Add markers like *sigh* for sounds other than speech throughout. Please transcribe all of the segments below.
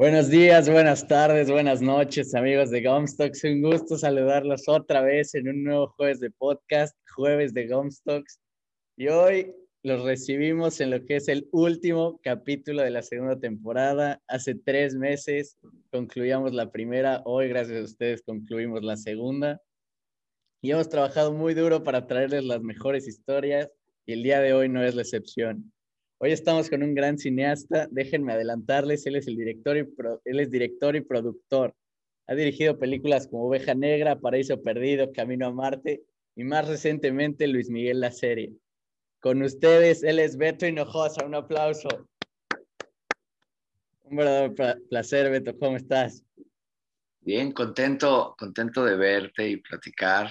Buenos días, buenas tardes, buenas noches, amigos de Gomstocks. Un gusto saludarlos otra vez en un nuevo jueves de podcast, jueves de Gomstocks. Y hoy los recibimos en lo que es el último capítulo de la segunda temporada. Hace tres meses concluíamos la primera, hoy gracias a ustedes concluimos la segunda. Y hemos trabajado muy duro para traerles las mejores historias y el día de hoy no es la excepción. Hoy estamos con un gran cineasta, déjenme adelantarles, él es el director y, él es director y productor. Ha dirigido películas como Oveja Negra, Paraíso Perdido, Camino a Marte y más recientemente Luis Miguel la serie. Con ustedes, él es Beto Hinojosa, un aplauso. Un verdadero placer, Beto, ¿cómo estás? Bien, contento, contento de verte y platicar.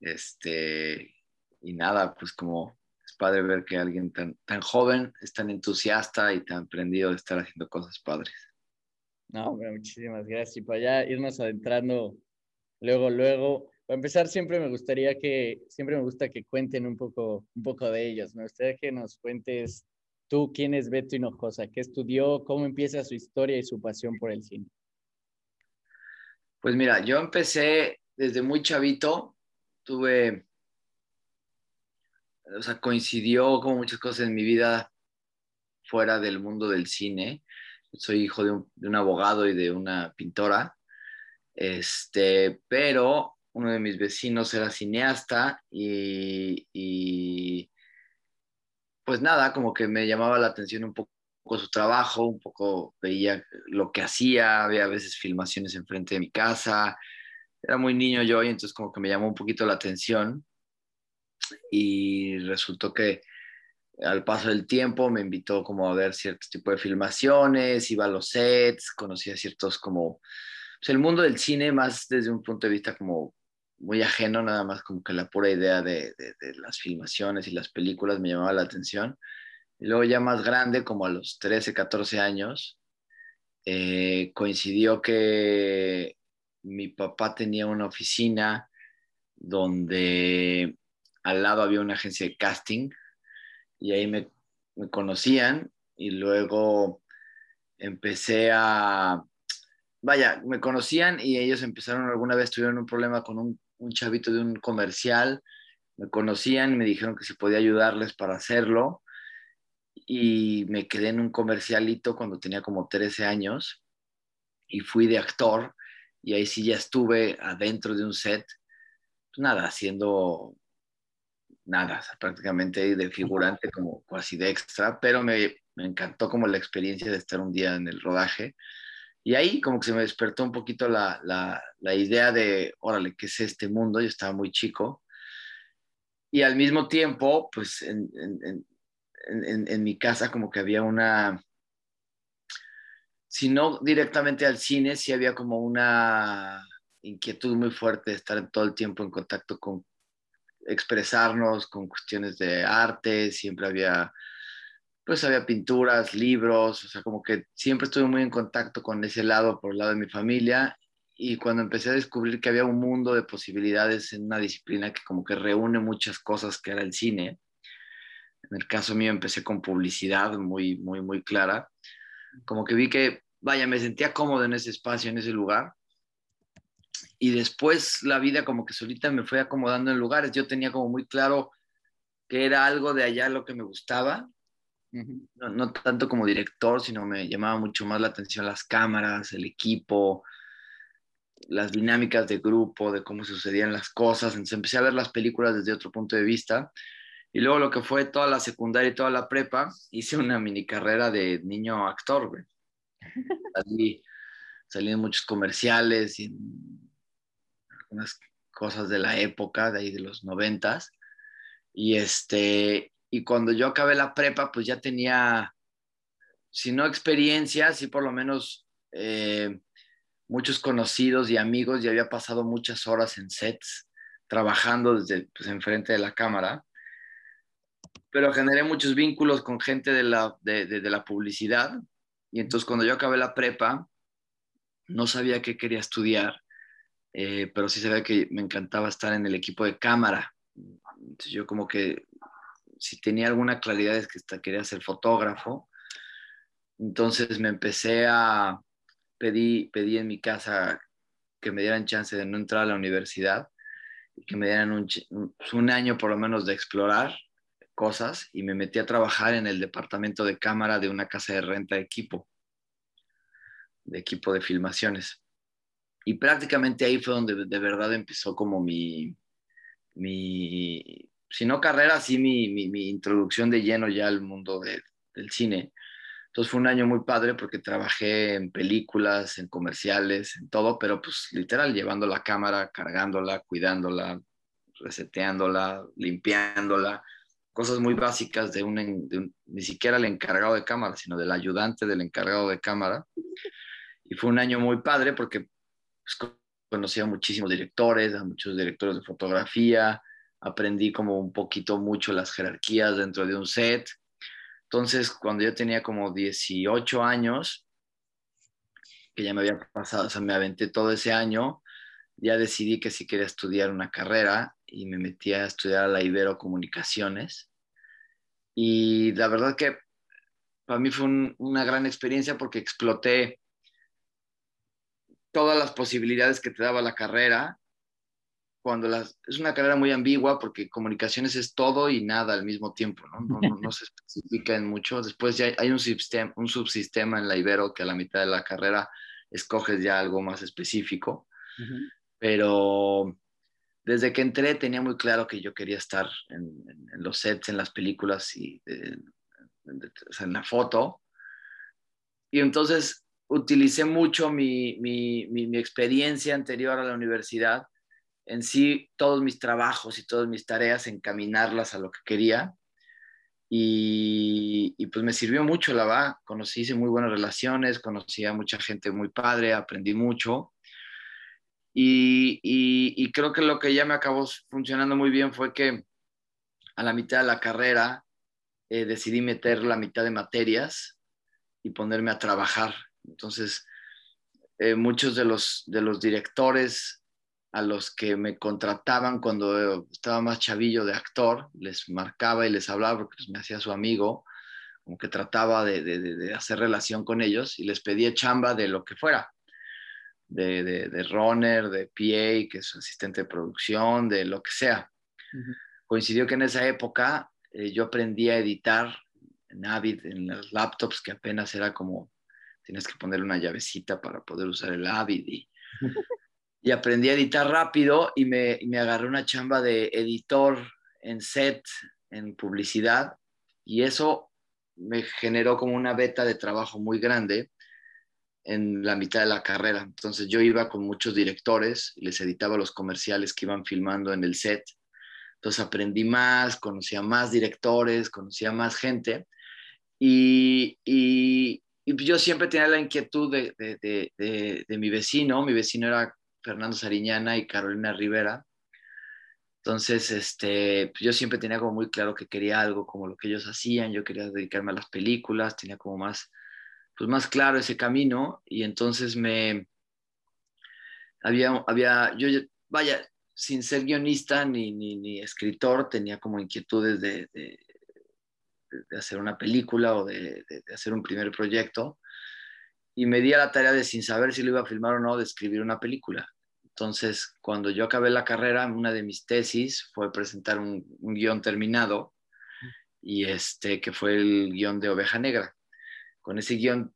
Este, y nada, pues como padre ver que alguien tan, tan joven es tan entusiasta y tan prendido de estar haciendo cosas padres. No, hombre, muchísimas gracias. Y para allá irnos adentrando luego, luego. Para empezar, siempre me gustaría que, siempre me gusta que cuenten un poco, un poco de ellos. Me gustaría que nos cuentes tú quién es Beto Hinojosa, qué estudió, cómo empieza su historia y su pasión por el cine. Pues mira, yo empecé desde muy chavito, tuve o sea, coincidió como muchas cosas en mi vida fuera del mundo del cine. Soy hijo de un, abogado y de una pintora, este, pero uno de mis vecinos era cineasta y, pues nada, como que me llamaba la atención un poco su trabajo, un poco veía lo que hacía, había a veces filmaciones enfrente de mi casa, era muy niño yo y entonces como que me llamó un poquito la atención y resultó que al paso del tiempo me invitó como a ver ciertos tipos de filmaciones, iba a los sets, conocía ciertos como, pues el mundo del cine más desde un punto de vista como muy ajeno, nada más como que la pura idea de, de, las filmaciones y las películas me llamaba la atención. Y luego ya más grande, como a los 13, 14 años, eh, coincidió que mi papá tenía una oficina donde al lado había una agencia de casting y ahí me, conocían y luego empecé a, vaya, me conocían y ellos empezaron alguna vez, tuvieron un problema con un, un chavito de un comercial, me conocían y me dijeron que si podía ayudarles para hacerlo y me quedé en un comercialito cuando tenía como 13 años y fui de actor y ahí sí ya estuve adentro de un set, pues nada, haciendo nada, prácticamente de figurante como casi de extra, pero me, me, encantó como la experiencia de estar un día en el rodaje. Y ahí como que se me despertó un poquito la, la, la idea de, órale, ¿qué es este mundo? Yo estaba muy chico. Y al mismo tiempo, pues en, en, en, en mi casa como que había una, si no directamente al cine, sí había como una inquietud muy fuerte de estar todo el tiempo en contacto con expresarnos con cuestiones de arte, siempre había, pues había pinturas, libros, o sea, como que siempre estuve muy en contacto con ese lado por el lado de mi familia y cuando empecé a descubrir que había un mundo de posibilidades en una disciplina que como que reúne muchas cosas que era el cine, en el caso mío empecé con publicidad muy, muy, muy clara, como que vi que, vaya, me sentía cómodo en ese espacio, en ese lugar y después la vida como que solita me fue acomodando en lugares. Yo tenía como muy claro que era algo de allá lo que me gustaba, no, no, tanto como director, sino me llamaba mucho más la atención las cámaras, el equipo, las dinámicas de grupo, de cómo sucedían las cosas. Entonces empecé a ver las películas desde otro punto de vista. Y luego lo que fue toda la secundaria y toda la prepa, *laughs* hice una mini carrera de niño actor, güey. *laughs* Salí, salí en muchos comerciales y unas cosas de la época, de ahí de los noventas. Y, este, y cuando yo acabé la prepa, pues ya tenía, si no experiencia, sí por lo menos eh, muchos conocidos y amigos, y había pasado muchas horas en sets trabajando desde pues, enfrente de la cámara. Pero generé muchos vínculos con gente de la, de, de la publicidad. Y entonces cuando yo acabé la prepa, no sabía qué quería estudiar eh, pero sí sabía que me encantaba estar en el equipo de cámara. Yo como que si tenía alguna claridad es que quería ser fotógrafo. Entonces me empecé a, pedí, pedí en mi casa que me dieran chance de no entrar a la universidad y que me dieran un, un año por lo menos de explorar cosas y me metí a trabajar en el departamento de cámara de una casa de renta de equipo, de equipo de filmaciones. Y prácticamente ahí fue donde de verdad empezó como mi, mi si no carrera, sí mi, mi, introducción de lleno ya al mundo del cine. Entonces fue un año muy padre porque trabajé en películas, en comerciales, en todo, pero pues literal llevando la cámara, cargándola, cuidándola, reseteándola, limpiándola, cosas muy básicas de un, ni siquiera el encargado de cámara, sino del ayudante del encargado de cámara. Y fue un año muy padre porque pues, conocí a muchísimos directores, a muchos directores de fotografía, aprendí como un poquito mucho las jerarquías dentro de un set. Entonces, cuando yo tenía como 18 años, que ya me había pasado, o sea, me aventé todo ese año, ya decidí que sí quería estudiar una carrera y me metí a estudiar a la Ibero Comunicaciones. Y la verdad que para mí fue una gran experiencia porque exploté todas las posibilidades que te daba la carrera. Cuando las, es una carrera muy ambigua porque comunicaciones es todo y nada al mismo tiempo, ¿no? No, *laughs* se especifica en mucho. Después ya hay un, un subsistema en la Ibero que a la mitad de la carrera escoges ya algo más específico. Pero desde que entré tenía muy claro que yo quería estar en, los sets, en las películas y en la foto. Y entonces utilicé mucho mi, mi, experiencia anterior a la universidad, en sí todos mis trabajos y todas mis tareas, encaminarlas a lo que quería. Y, y, pues me sirvió mucho, la verdad. Conocí, hice muy buenas relaciones, conocí a mucha gente muy padre, aprendí mucho. Y, creo que lo que ya me acabó funcionando muy bien fue que a la mitad de la carrera eh, decidí meter la mitad de materias y ponerme a trabajar. Entonces, eh, muchos de los, de los directores a los que me contrataban cuando estaba más chavillo de actor, les marcaba y les hablaba porque pues, me hacía su amigo, como que trataba de, de hacer relación con ellos y les pedía chamba de lo que fuera de, de, de runner, de PA, que es asistente de producción, de lo que sea. Coincidió que en esa época eh, yo aprendí a editar en Avid, en los laptops, que apenas era como, tienes que ponerle una llavecita para poder usar el Avid. Y, *laughs* y aprendí a editar rápido y me, y me agarré una chamba de editor en set, en publicidad, y eso me generó como una beta de trabajo muy grande en la mitad de la carrera. Entonces yo iba con muchos directores y les editaba los comerciales que iban filmando en el set. Entonces aprendí más, conocía más directores, conocía más gente. Y, y, yo siempre tenía la inquietud de, de, de, mi vecino. Mi vecino era Fernando Sariñana y Carolina Rivera. Entonces, este, yo siempre tenía como muy claro que quería algo como lo que ellos hacían. Yo quería dedicarme a las películas, tenía como más pues más claro ese camino y entonces me había, había yo vaya, sin ser guionista ni, ni, escritor, tenía como inquietudes de, de, hacer una película o de, hacer un primer proyecto y me di a la tarea de sin saber si lo iba a filmar o no, de escribir una película. Entonces, cuando yo acabé la carrera, una de mis tesis fue presentar un, un guion terminado y este que fue el guion de Oveja Negra con ese guion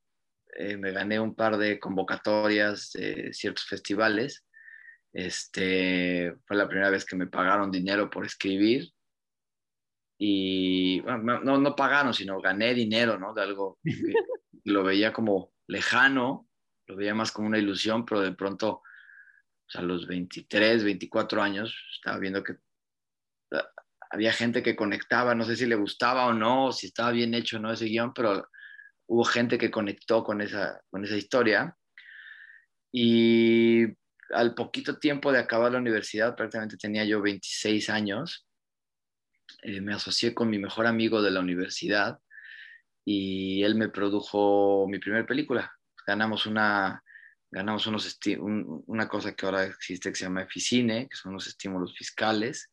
eh, me gané un par de convocatorias de ciertos festivales. Este, fue la primera vez que me pagaron dinero por escribir. Y no, no pagaron, sino gané dinero, ¿no? De algo que *laughs* lo veía como lejano, lo veía más como una ilusión, pero de pronto, a los 23, 24 años, estaba viendo que ah, había gente que conectaba, no sé si le gustaba o no, si estaba bien hecho o no ese guion, pero hubo gente que conectó con esa, con esa historia. Y al poquito tiempo de acabar la universidad, prácticamente tenía yo 26 años, eh, me asocié con mi mejor amigo de la universidad y él me produjo mi primera película. Ganamos una, ganamos unos una cosa que ahora existe que se llama Eficine, que son los estímulos fiscales.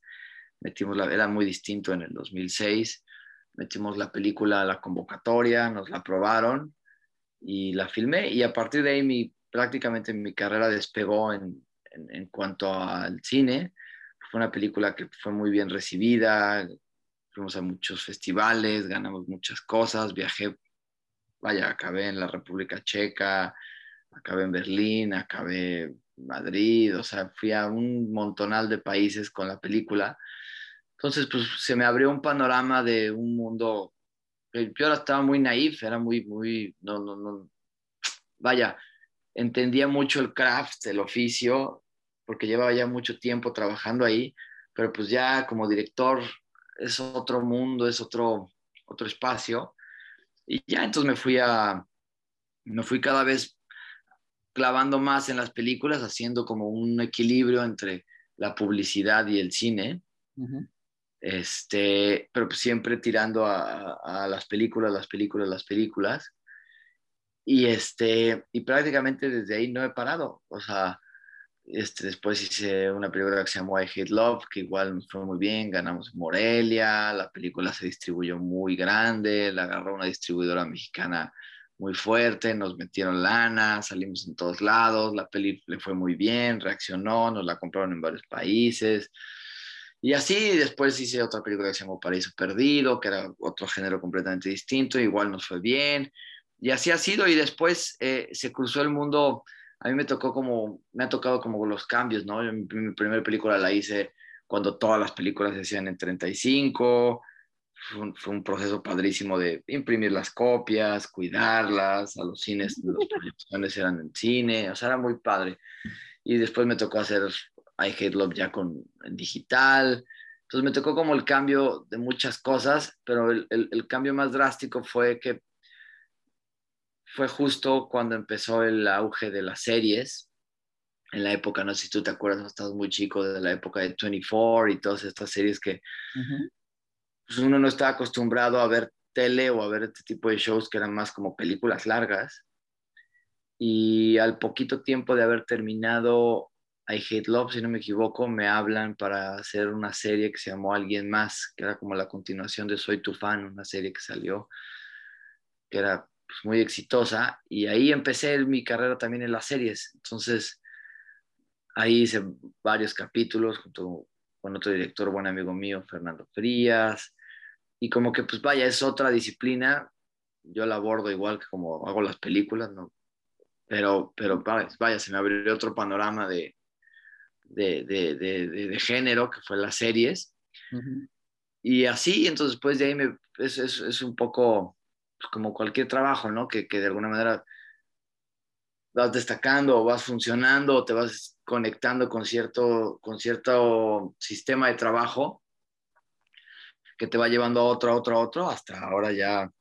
Metimos la, era muy distinto en el 2006 metimos la película a la convocatoria, nos la aprobaron y la filmé y a partir de ahí mi, prácticamente mi carrera despegó en, en, cuanto al cine. Fue una película que fue muy bien recibida, fuimos a muchos festivales, ganamos muchas cosas, viajé, vaya, acabé en la República Checa, acabé en Berlín, acabé en Madrid, o sea, fui a un montonal de países con la película. Entonces, pues se me abrió un panorama de un mundo yo ahora estaba muy naif, era muy, muy, no, no, no, vaya, entendía mucho el craft, el oficio, porque llevaba ya mucho tiempo trabajando ahí, pero pues ya como director es otro mundo, es otro, otro espacio. Y ya entonces me fui a, me fui cada vez clavando más en las películas, haciendo como un equilibrio entre la publicidad y el cine este, pero pues siempre tirando a, las películas, las películas, las películas. Y, este, y prácticamente desde ahí no he parado. O sea, este, después hice una película que se llamó I Hate Love, que igual fue muy bien, ganamos Morelia, la película se distribuyó muy grande, la agarró una distribuidora mexicana muy fuerte, nos metieron lana, salimos en todos lados, la peli le fue muy bien, reaccionó, nos la compraron en varios países. Y así después hice otra película que se llamó Paraíso Perdido, que era otro género completamente distinto, igual nos fue bien. Y así ha sido y después eh, se cruzó el mundo, a mí me tocó como, me ha tocado como los cambios, ¿no? mi, primera película la hice cuando todas las películas se hacían en 35, fue un, fue un, proceso padrísimo de imprimir las copias, cuidarlas, a los cines, *laughs* las proyecciones eran en cine, o sea, era muy padre. Y después me tocó hacer I Hate Love ya con en digital. Entonces me tocó como el cambio de muchas cosas, pero el, el, cambio más drástico fue que fue justo cuando empezó el auge de las series. En la época, no sé si tú te acuerdas, estás muy chico, de la época de 24 y todas estas series que pues uno no estaba acostumbrado a ver tele o a ver este tipo de shows que eran más como películas largas. Y al poquito tiempo de haber terminado I Hate Love, si no me equivoco, me hablan para hacer una serie que se llamó Alguien Más, que era como la continuación de Soy tu fan, una serie que salió, que era pues, muy exitosa. Y ahí empecé mi carrera también en las series. Entonces, ahí hice varios capítulos junto con otro director, buen amigo mío, Fernando Frías. Y como que, pues vaya, es otra disciplina. Yo la abordo igual que como hago las películas, ¿no? Pero, pero vaya, se me abrió otro panorama de, de, de, de, de género, que fue las series. Y así, entonces después de ahí me, es, es, es un poco pues, como cualquier trabajo, ¿no? Que, que, de alguna manera vas destacando o vas funcionando o te vas conectando con cierto, con cierto sistema de trabajo que te va llevando a otro, a otro, a otro, hasta ahora ya,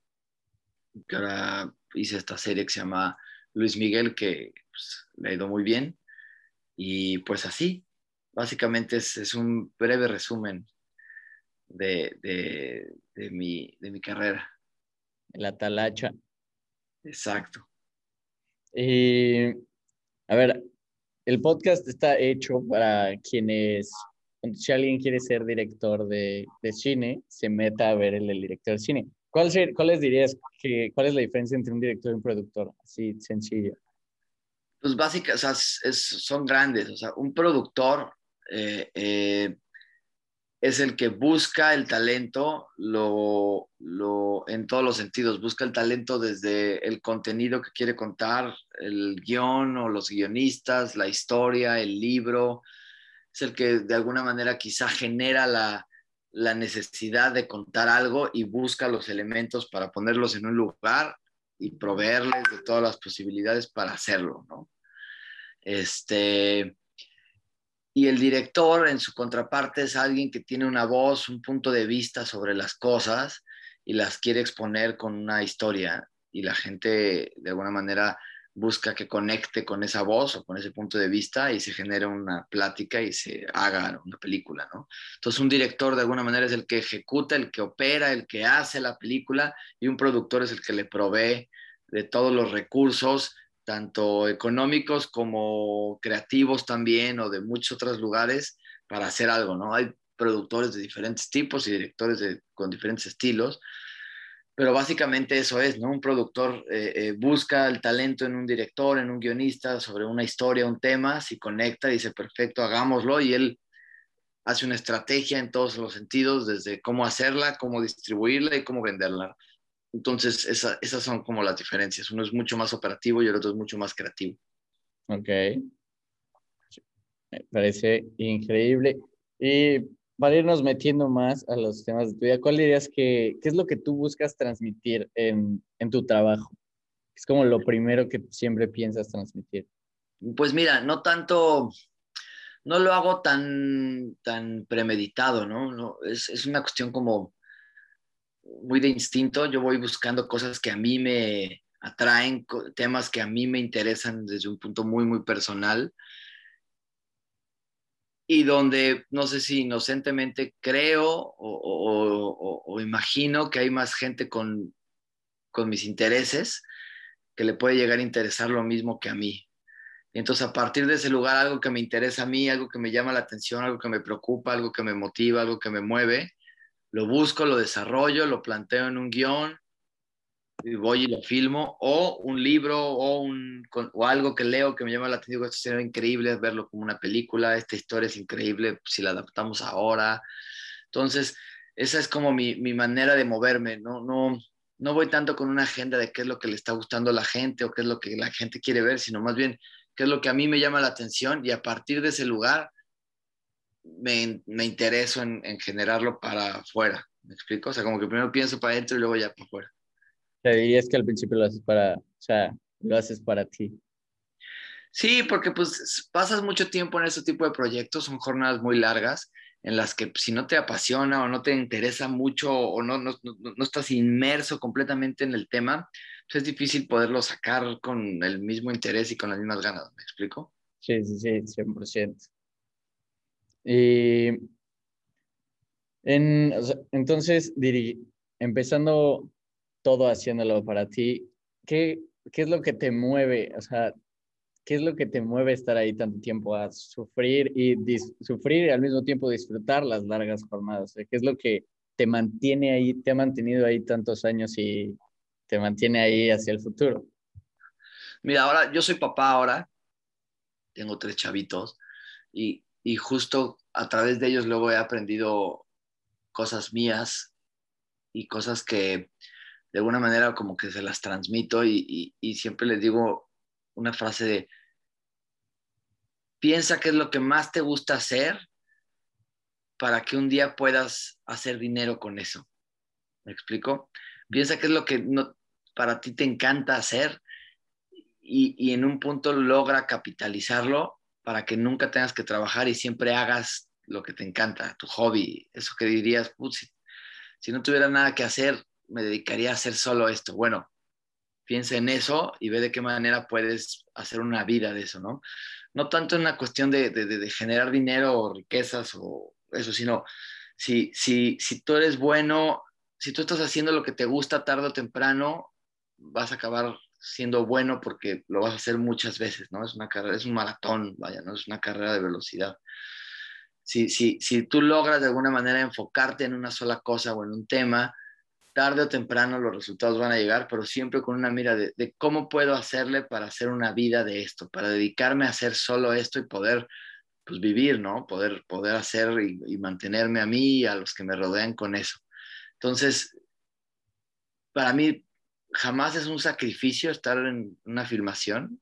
que ahora hice esta serie que se llama Luis Miguel, que pues, le ha ido muy bien. Y pues así, básicamente es, un breve resumen de, de, mi, de mi carrera. La talacha. Exacto. Y, a ver, el podcast está hecho para quienes, si alguien quiere ser director de, cine, se meta a ver el, director de cine. ¿Cuál, ¿Cuáles dirías que, cuál es la diferencia entre un director y un productor? Así sencillo pues básicamente, o sea, son grandes. O sea, un productor eh, eh, es el que busca el talento lo, lo, en todos los sentidos. Busca el talento desde el contenido que quiere contar, el guion o los guionistas, la historia, el libro. Es el que de alguna manera quizá genera la, la necesidad de contar algo y busca los elementos para ponerlos en un lugar y proveerles de todas las posibilidades para hacerlo, ¿no? Este, y el director, en su contraparte, es alguien que tiene una voz, un punto de vista sobre las cosas y las quiere exponer con una historia. Y la gente, de alguna manera, busca que conecte con esa voz o con ese punto de vista y se genere una plática y se haga una película, ¿no? Entonces un director de alguna manera es el que ejecuta, el que opera, el que hace la película y un productor es el que le provee de todos los recursos tanto económicos como creativos también o de muchos otros lugares para hacer algo, ¿no? Hay productores de diferentes tipos y directores con diferentes estilos, pero básicamente eso es, ¿no? Un productor eh, eh, busca el talento en un director, en un guionista, sobre una historia, un tema, si conecta, dice, perfecto, hagámoslo, y él hace una estrategia en todos los sentidos, desde cómo hacerla, cómo distribuirla y cómo venderla. Entonces, esas son como las diferencias. Uno es mucho más operativo y el otro es mucho más creativo. Ok. Me parece increíble. Y para irnos metiendo más a los temas de tu vida, ¿cuál dirías que qué es lo que tú buscas transmitir en, en tu trabajo? Es como lo primero que siempre piensas transmitir. Pues mira, no tanto, no lo hago tan, tan premeditado, ¿no? no es, es, una cuestión como muy de instinto. Yo voy buscando cosas que a mí me atraen, temas que a mí me interesan desde un punto muy, muy personal y donde no sé si inocentemente creo o, imagino que hay más gente con, con, mis intereses que le puede llegar a interesar lo mismo que a mí. entonces a partir de ese lugar, algo que me interesa a mí, algo que me llama la atención, algo que me preocupa, algo que me motiva, algo que me mueve, lo busco, lo desarrollo, lo planteo en un guion y voy y lo filmo, o un libro o, un, o algo que leo que me llama la atención, esto sería increíble verlo como una película, esta historia es increíble si la adaptamos ahora. Entonces, esa es como mi, mi manera de moverme, ¿no? No, no voy tanto con una agenda de qué es lo que le está gustando a la gente o qué es lo que la gente quiere ver, sino más bien qué es lo que a mí me llama la atención y a partir de ese lugar me, me intereso en, en generarlo para afuera. ¿Me explico? O sea, como que primero pienso para adentro y luego ya para afuera sea, dirías que al principio lo haces para, o sea, lo haces para ti. Sí, porque pues pasas mucho tiempo en ese tipo de proyectos, son jornadas muy largas en las que pues, si no te apasiona o no te interesa mucho o no, no, no, estás inmerso completamente en el tema, pues es difícil poderlo sacar con el mismo interés y con las mismas ganas, ¿me explico? Sí, sí, sí, 100%. Y en, entonces, empezando todo haciéndolo para ti, ¿qué, ¿qué es lo que te mueve? O sea, ¿qué es lo que te mueve estar ahí tanto tiempo a sufrir y sufrir y al mismo tiempo disfrutar las largas jornadas? ¿Qué es lo que te mantiene ahí, te ha mantenido ahí tantos años y te mantiene ahí hacia el futuro? Mira, ahora yo soy papá ahora, tengo tres chavitos y, y justo a través de ellos luego he aprendido cosas mías y cosas que, de alguna manera como que se las transmito y, siempre les digo una frase de, piensa qué es lo que más te gusta hacer para que un día puedas hacer dinero con eso. ¿Me explico? Piensa qué es lo que no, para ti te encanta hacer y, y, en un punto logra capitalizarlo para que nunca tengas que trabajar y siempre hagas lo que te encanta, tu hobby, eso que dirías, si, si no tuviera nada que hacer, me dedicaría a hacer solo esto. Bueno, piensa en eso y ve de qué manera puedes hacer una vida de eso, ¿no? No tanto en la cuestión de, de, generar dinero o riquezas o eso, sino si, si, si tú eres bueno, si tú estás haciendo lo que te gusta tarde o temprano, vas a acabar siendo bueno porque lo vas a hacer muchas veces, ¿no? Es una carrera, es un maratón, vaya, ¿no? Es una carrera de velocidad. Si, si, si tú logras de alguna manera enfocarte en una sola cosa o en un tema, tarde o temprano los resultados van a llegar, pero siempre con una mira de, cómo puedo hacerle para hacer una vida de esto, para dedicarme a hacer solo esto y poder pues, vivir, ¿no? Poder, poder hacer y, mantenerme a mí y a los que me rodean con eso. Entonces, para mí jamás es un sacrificio estar en una filmación,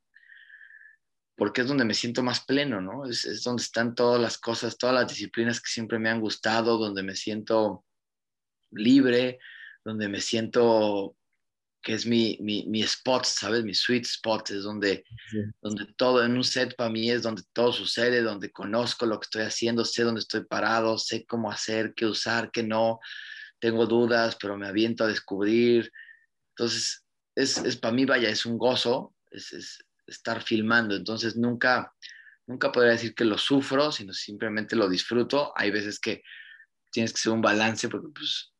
porque es donde me siento más pleno, ¿no? Es, es donde están todas las cosas, todas las disciplinas que siempre me han gustado, donde me siento libre, donde me siento que es mi, mi, mi, spot, ¿sabes? Mi sweet spot, es donde, donde todo, en un set para mí es donde todo sucede, donde conozco lo que estoy haciendo, sé dónde estoy parado, sé cómo hacer, qué usar, qué no, tengo dudas, pero me aviento a descubrir. Entonces, es, es para mí, vaya, es un gozo, es, es, estar filmando, entonces nunca, nunca podría decir que lo sufro, sino simplemente lo disfruto. Hay veces que tienes que hacer un balance porque pues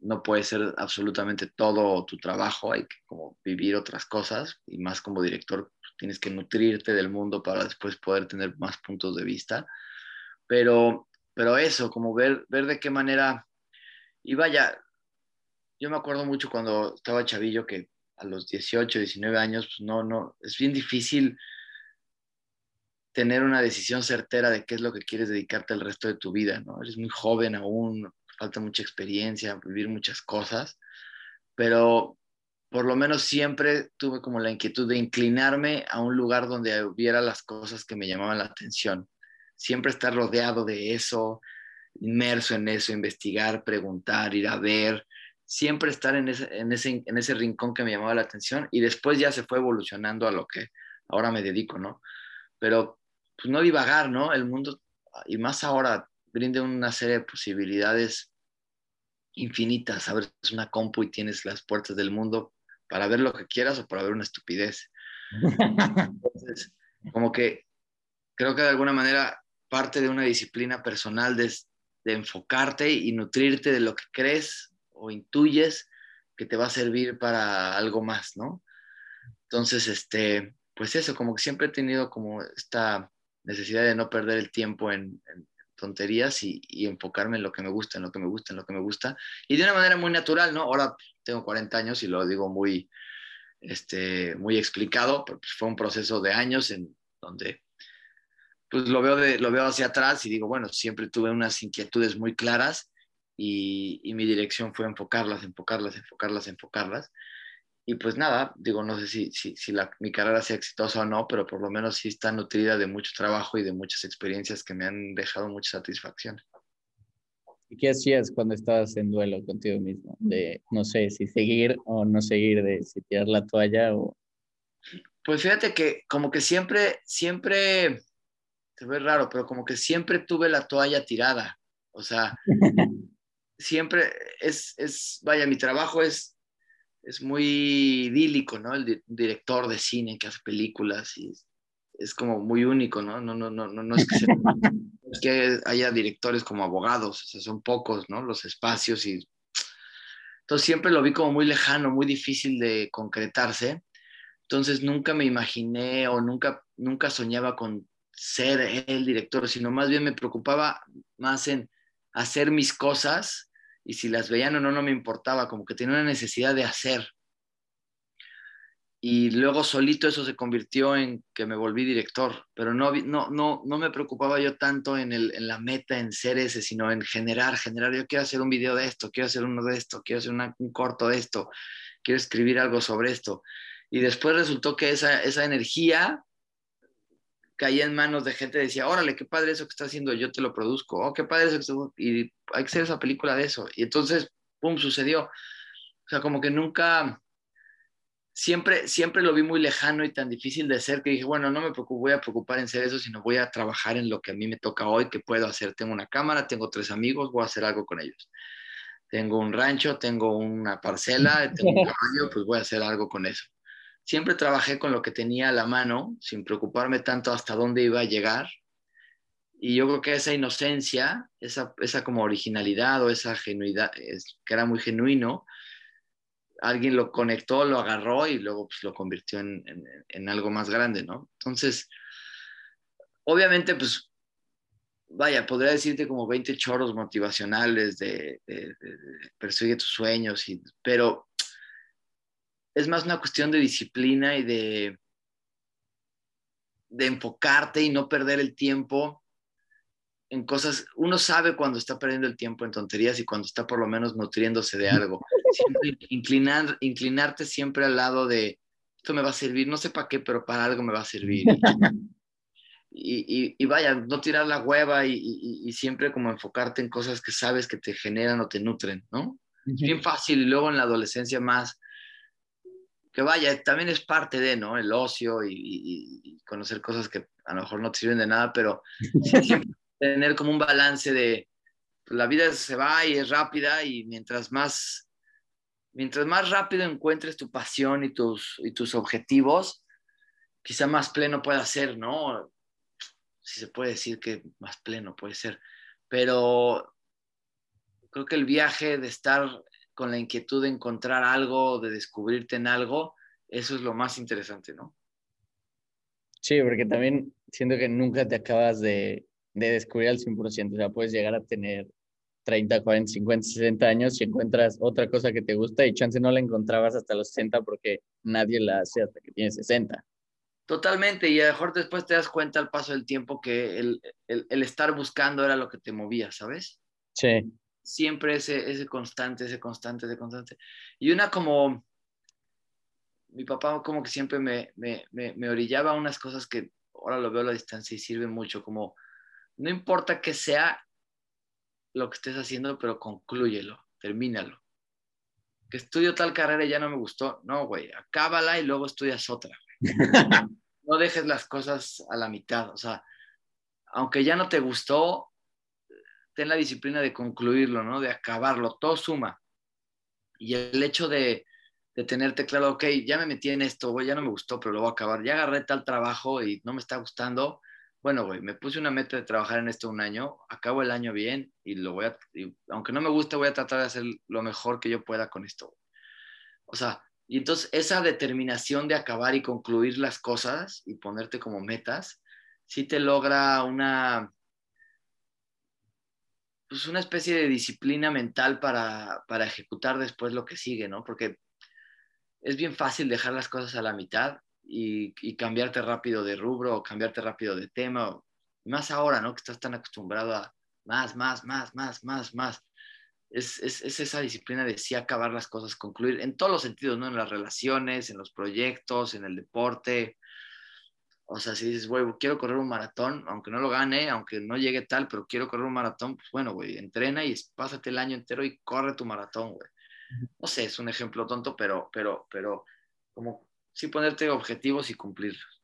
no puede ser absolutamente todo tu trabajo, hay que como vivir otras cosas y más como director tienes que nutrirte del mundo para después poder tener más puntos de vista. Pero, pero eso, como ver, ver de qué manera, y vaya, yo me acuerdo mucho cuando estaba chavillo que a los 18, 19 años, pues no, no, es bien difícil tener una decisión certera de qué es lo que quieres dedicarte el resto de tu vida, ¿no? Eres muy joven aún, falta mucha experiencia, vivir muchas cosas, pero por lo menos siempre tuve como la inquietud de inclinarme a un lugar donde hubiera las cosas que me llamaban la atención. Siempre estar rodeado de eso, inmerso en eso, investigar, preguntar, ir a ver, siempre estar en ese, en ese, en ese rincón que me llamaba la atención y después ya se fue evolucionando a lo que ahora me dedico, ¿no? Pero pues no divagar, ¿no? El mundo, y más ahora, brinda una serie de posibilidades infinitas. Abres una compu y tienes las puertas del mundo para ver lo que quieras o para ver una estupidez. *laughs* Entonces, como que creo que de alguna manera parte de una disciplina personal de, de enfocarte y nutrirte de lo que crees o intuyes que te va a servir para algo más, ¿no? Entonces, este, pues eso, como que siempre he tenido como esta necesidad de no perder el tiempo en, tonterías y, enfocarme en lo que me gusta, en lo que me gusta, en lo que me gusta. Y de una manera muy natural, ¿no? Ahora tengo 40 años y lo digo muy, este, muy explicado, pero pues fue un proceso de años en donde pues lo veo, de, lo veo hacia atrás y digo, bueno, siempre tuve unas inquietudes muy claras y, y mi dirección fue enfocarlas, enfocarlas, enfocarlas, enfocarlas y pues nada, digo, no sé si, si, si la, mi carrera sea exitosa o no, pero por lo menos sí está nutrida de mucho trabajo y de muchas experiencias que me han dejado mucha satisfacción. ¿Y qué hacías cuando estabas en duelo contigo mismo? De, no sé, si seguir o no seguir, de si tirar la toalla o... Pues fíjate que como que siempre, siempre, se ve raro, pero como que siempre tuve la toalla tirada. O sea, *laughs* siempre es, es, vaya, mi trabajo es es muy idílico, ¿no? El director de cine que hace películas y es como muy único, ¿no? No, no, no, no, no es que, *laughs* es que haya directores como abogados, o sea, son pocos, ¿no? Los espacios y... Entonces siempre lo vi como muy lejano, muy difícil de concretarse. Entonces nunca me imaginé o nunca, nunca soñaba con ser el director, sino más bien me preocupaba más en hacer mis cosas y si las veían o no, no me importaba, como que tenía una necesidad de hacer. Y luego solito eso se convirtió en que me volví director, pero no, no, no, no me preocupaba yo tanto en, el, en la meta, en ser ese, sino en generar, generar, yo quiero hacer un video de esto, quiero hacer uno de esto, quiero hacer un corto de esto, quiero escribir algo sobre esto. Y después resultó que esa, esa energía caía en manos de gente que decía, órale, qué padre eso que está haciendo, yo te lo produzco, oh, qué padre eso que y hay que hacer esa película de eso. Y entonces, pum, sucedió. O sea, como que nunca, siempre, siempre lo vi muy lejano y tan difícil de ser que dije, bueno, no me preocupo, voy a preocupar en ser eso, sino voy a trabajar en lo que a mí me toca hoy, que puedo hacer. Tengo una cámara, tengo tres amigos, voy a hacer algo con ellos. Tengo un rancho, tengo una parcela, tengo un *laughs* caballo, pues voy a hacer algo con eso siempre trabajé con lo que tenía a la mano, sin preocuparme tanto hasta dónde iba a llegar. Y yo creo que esa inocencia, esa, como originalidad o esa genuidad, que era muy genuino, alguien lo conectó, lo agarró y luego pues, lo convirtió en, en, algo más grande, ¿no? Entonces, obviamente, pues, vaya, podría decirte como 20 choros motivacionales de, de, persigue tus sueños, y, pero es más una cuestión de disciplina y de, de enfocarte y no perder el tiempo en cosas. Uno sabe cuando está perdiendo el tiempo en tonterías y cuando está por lo menos nutriéndose de algo. inclinar, inclinarte siempre al lado de esto me va a servir, no sé para qué, pero para algo me va a servir. Y, y, vaya, no tirar la hueva y, y, siempre como enfocarte en cosas que sabes que te generan o te nutren, ¿no? Es bien fácil y luego en la adolescencia más que vaya, también es parte de, ¿no? El ocio y, conocer cosas que a lo mejor no te sirven de nada, pero *laughs* tener como un balance de pues, la vida se va y es rápida y mientras más, mientras más rápido encuentres tu pasión y tus, y tus objetivos, quizá más pleno pueda ser, ¿no? Si se puede decir que más pleno puede ser, pero creo que el viaje de estar con la inquietud de encontrar algo, de descubrirte en algo, eso es lo más interesante, ¿no? Sí, porque también siento que nunca te acabas de, de descubrir al 100%, o sea, puedes llegar a tener 30, 40, 50, 60 años y encuentras otra cosa que te gusta y chance no la encontrabas hasta los 60 porque nadie la hace hasta que tienes 60. Totalmente, y a lo mejor después te das cuenta al paso del tiempo que el, el, el estar buscando era lo que te movía, ¿sabes? Sí. Siempre ese, ese constante, ese constante, ese constante. Y una como, mi papá como que siempre me, me, me, me orillaba a unas cosas que ahora lo veo a la distancia y sirve mucho, como no importa que sea lo que estés haciendo, pero conclúyelo, termínalo. Que estudio tal carrera y ya no me gustó. No, güey, acábala y luego estudias otra. *laughs* no dejes las cosas a la mitad. O sea, aunque ya no te gustó, ten la disciplina de concluirlo, ¿no? De acabarlo. Todo suma. Y el hecho de, de tenerte claro, ok, ya me metí en esto, güey, ya no me gustó, pero lo voy a acabar. Ya agarré tal trabajo y no me está gustando bueno, güey, me puse una meta de trabajar en esto un año, acabo el año bien y lo voy a, aunque no me guste, voy a tratar de hacer lo mejor que yo pueda con esto. O sea, y entonces esa determinación de acabar y concluir las cosas y ponerte como metas, sí te logra una, pues una especie de disciplina mental para, para ejecutar después lo que sigue, ¿no? Porque es bien fácil dejar las cosas a la mitad y, cambiarte rápido de rubro o cambiarte rápido de tema. Más ahora, ¿no? Que estás tan acostumbrado a más, más, más, más, más, más. Es, es, es, esa disciplina de sí acabar las cosas, concluir en todos los sentidos, ¿no? En las relaciones, en los proyectos, en el deporte. O sea, si dices, güey, quiero correr un maratón, aunque no lo gane, aunque no llegue tal, pero quiero correr un maratón, pues bueno, güey, entrena y pásate el año entero y corre tu maratón, güey. No sé, es un ejemplo tonto, pero, pero, pero como sí ponerte objetivos y cumplirlos.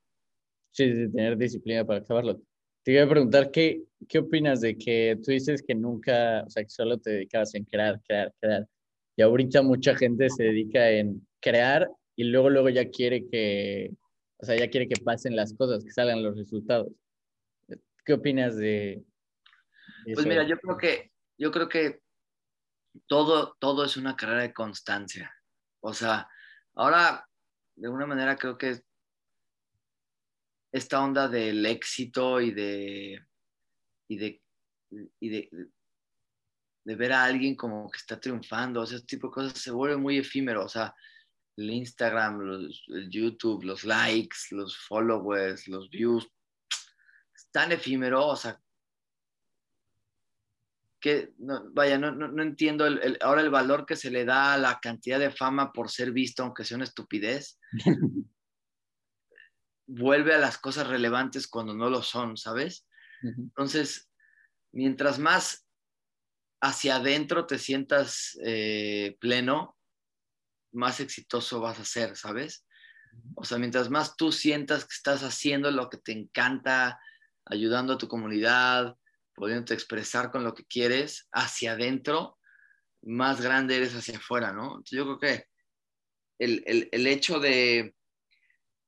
Sí, sí, tener disciplina para acabarlo. Te iba a preguntar, ¿qué, ¿qué opinas de que tú dices que nunca, o sea, que solo te dedicabas en crear, crear, crear? Y ahorita mucha gente se dedica en crear y luego, luego ya quiere que, o sea, ya quiere que pasen las cosas, que salgan los resultados. ¿Qué opinas de, Pues mira, yo creo que, yo creo que todo, todo es una carrera de constancia. O sea, ahora de alguna manera creo que esta onda del éxito y de, y de, y de, de ver a alguien como que está triunfando, o ese tipo de cosas se vuelve muy efímero, o sea, el Instagram, los, el YouTube, los likes, los followers, los views, es tan efímero, o sea, que, no, vaya, no, no, no entiendo el, el, ahora el valor que se le da a la cantidad de fama por ser visto, aunque sea una estupidez. *laughs* vuelve a las cosas relevantes cuando no lo son, ¿sabes? Uh -huh. Entonces, mientras más hacia adentro te sientas eh, pleno, más exitoso vas a ser, ¿sabes? O sea, mientras más tú sientas que estás haciendo lo que te encanta, ayudando a tu comunidad, pudiendo expresar con lo que quieres hacia adentro, más grande eres hacia afuera, ¿no? Entonces yo creo que el, el, el, hecho de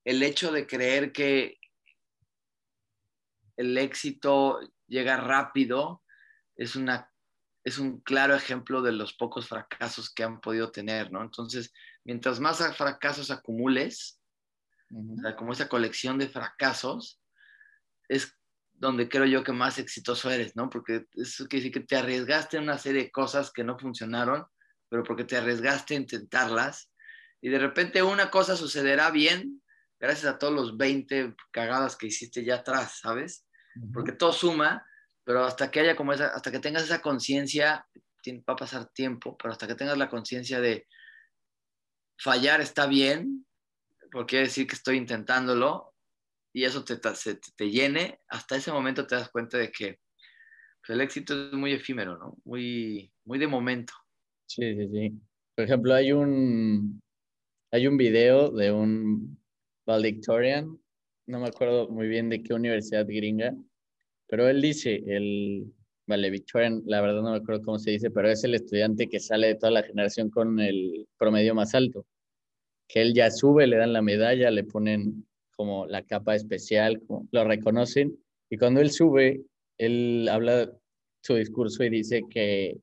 el hecho de creer que el éxito llega rápido es una es un claro ejemplo de los pocos fracasos que han podido tener, ¿no? Entonces, mientras más fracasos acumules, uh -huh. o sea, como esa colección de fracasos, es donde creo yo que más exitoso eres, ¿no? Porque eso quiere decir que te arriesgaste en una serie de cosas que no funcionaron, pero porque te arriesgaste a intentarlas y de repente una cosa sucederá bien gracias a todos los 20 cagadas que hiciste ya atrás, ¿sabes? Uh -huh. Porque todo suma, pero hasta que haya como hasta que tengas esa conciencia, va a pasar tiempo, pero hasta que tengas la conciencia de fallar está bien, porque quiere decir que estoy intentándolo, y eso te, te, te, llene, hasta ese momento te das cuenta de que pues, el éxito es muy efímero, ¿no? Muy, muy de momento. Sí, sí, sí. Por ejemplo, hay un, hay un video de un valedictorian, no me acuerdo muy bien de qué universidad gringa, pero él dice, el valedictorian, la verdad no me acuerdo cómo se dice, pero es el estudiante que sale de toda la generación con el promedio más alto, que él ya sube, le dan la medalla, le ponen como la capa especial, lo reconocen, y cuando él sube, él habla su discurso y dice que,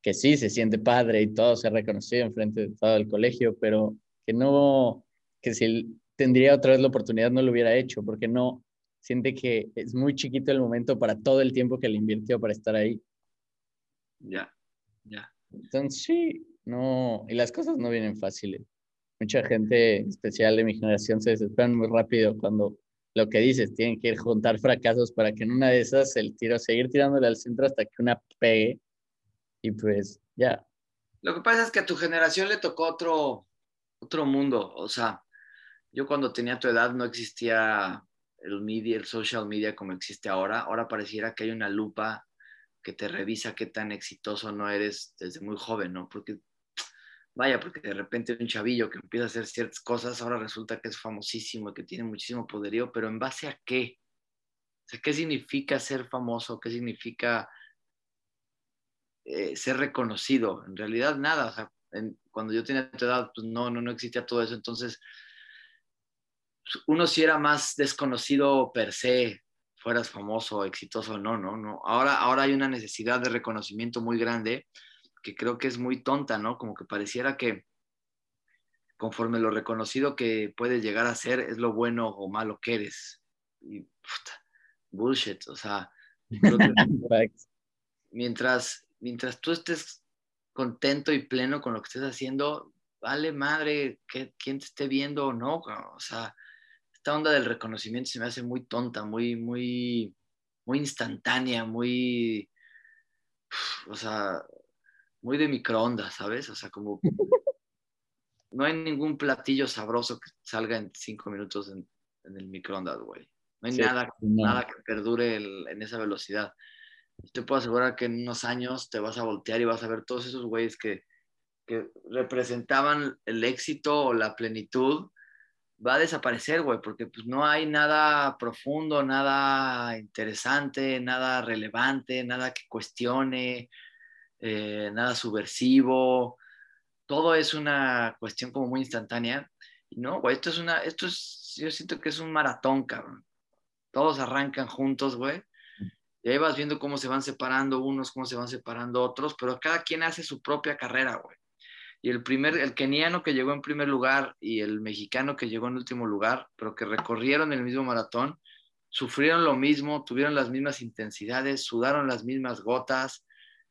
que sí, se siente padre y todo, se ha reconocido en frente de todo el colegio, pero que no, que si tendría otra vez la oportunidad no lo hubiera hecho, porque no, siente que es muy chiquito el momento para todo el tiempo que le invirtió para estar ahí. Ya, ya. Entonces, sí, no, y las cosas no vienen fáciles. Mucha gente, especial de mi generación, se desesperan muy rápido cuando lo que dices, tienen que ir juntar fracasos para que en una de esas el tiro, seguir tirándole al centro hasta que una pegue y pues ya. Lo que pasa es que a tu generación le tocó otro, otro mundo, o sea, yo cuando tenía tu edad no existía el media, el social media como existe ahora, ahora pareciera que hay una lupa que te revisa qué tan exitoso no eres desde muy joven, ¿no? Porque vaya, porque de repente un chavillo que empieza a hacer ciertas cosas, ahora resulta que es famosísimo y que tiene muchísimo poderío, pero ¿en base a qué? O sea, ¿qué significa ser famoso? ¿Qué significa eh, ser reconocido? En realidad nada, o sea, cuando yo tenía tu edad, pues no, no, no existía todo eso, entonces uno si era más desconocido per se, fueras famoso, exitoso, no, no, no. Ahora, ahora hay una necesidad de reconocimiento muy grande que creo que es muy tonta, ¿no? Como que pareciera que conforme lo reconocido que puedes llegar a ser es lo bueno o malo que eres. Y puta, bullshit, o sea, *laughs* mientras, mientras tú estés contento y pleno con lo que estés haciendo, vale madre que, quién te esté viendo o no, o sea, esta onda del reconocimiento se me hace muy tonta, muy, muy, muy instantánea, muy, o sea, muy de microondas, ¿sabes? O sea, como *laughs* no hay ningún platillo sabroso que salga en cinco minutos en, el microondas, güey. No hay nada, nada que perdure en esa velocidad. Te puedo asegurar que en unos años te vas a voltear y vas a ver todos esos güeyes que, que representaban el éxito o la plenitud, va a desaparecer, güey, porque pues no hay nada profundo, nada interesante, nada relevante, nada que cuestione, eh, nada subversivo, todo es una cuestión como muy instantánea. No, güey, esto es una, esto es, yo siento que es un maratón, cabrón. Todos arrancan juntos, güey. Y ahí vas viendo cómo se van separando unos, cómo se van separando otros, pero cada quien hace su propia carrera, güey. Y el primer, el keniano que llegó en primer lugar y el mexicano que llegó en último lugar, pero que recorrieron el mismo maratón, sufrieron lo mismo, tuvieron las mismas intensidades, sudaron las mismas gotas,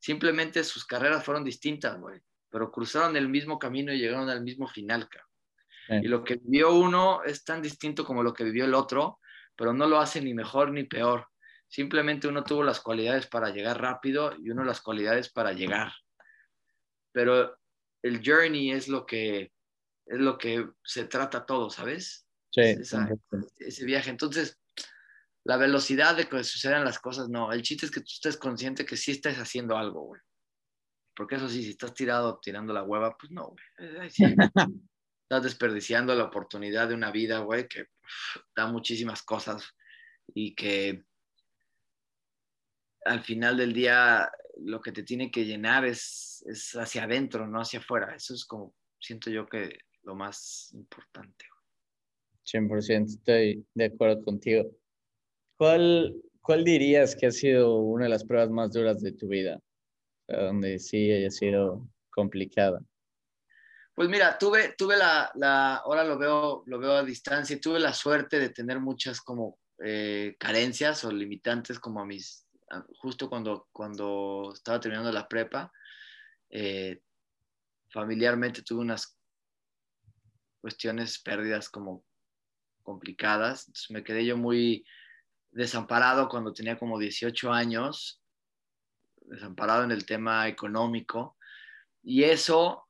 Simplemente sus carreras fueron distintas, güey, pero cruzaron el mismo camino y llegaron al mismo final, cabrón. Y lo que vivió uno es tan distinto como lo que vivió el otro, pero no lo hace ni mejor ni peor. Simplemente uno tuvo las cualidades para llegar rápido y uno las cualidades para llegar. Pero el journey es lo que es lo que se trata todo, ¿sabes? Sí. ese viaje. Entonces, la velocidad de que sucedan las cosas, no. El chiste es que tú estés consciente que sí estás haciendo algo, güey. Porque eso sí, si estás tirado tirando la hueva, pues no, güey. *laughs* estás desperdiciando la oportunidad de una vida, güey, que da muchísimas cosas y que al final del día lo que te tiene que llenar es, es hacia adentro, no hacia afuera. Eso es como, siento yo que lo más importante. 100% estoy de acuerdo contigo. ¿Cuál, ¿Cuál dirías que ha sido una de las pruebas más duras de tu vida? donde sí haya sido complicada. Pues mira, tuve, tuve la, la, ahora lo veo, lo veo a distancia, tuve la suerte de tener muchas como eh, carencias o limitantes como a mis, justo cuando, cuando estaba terminando la prepa, eh, familiarmente tuve unas cuestiones, pérdidas como complicadas, me quedé yo muy, desamparado cuando tenía como 18 años, desamparado en el tema económico. Y eso,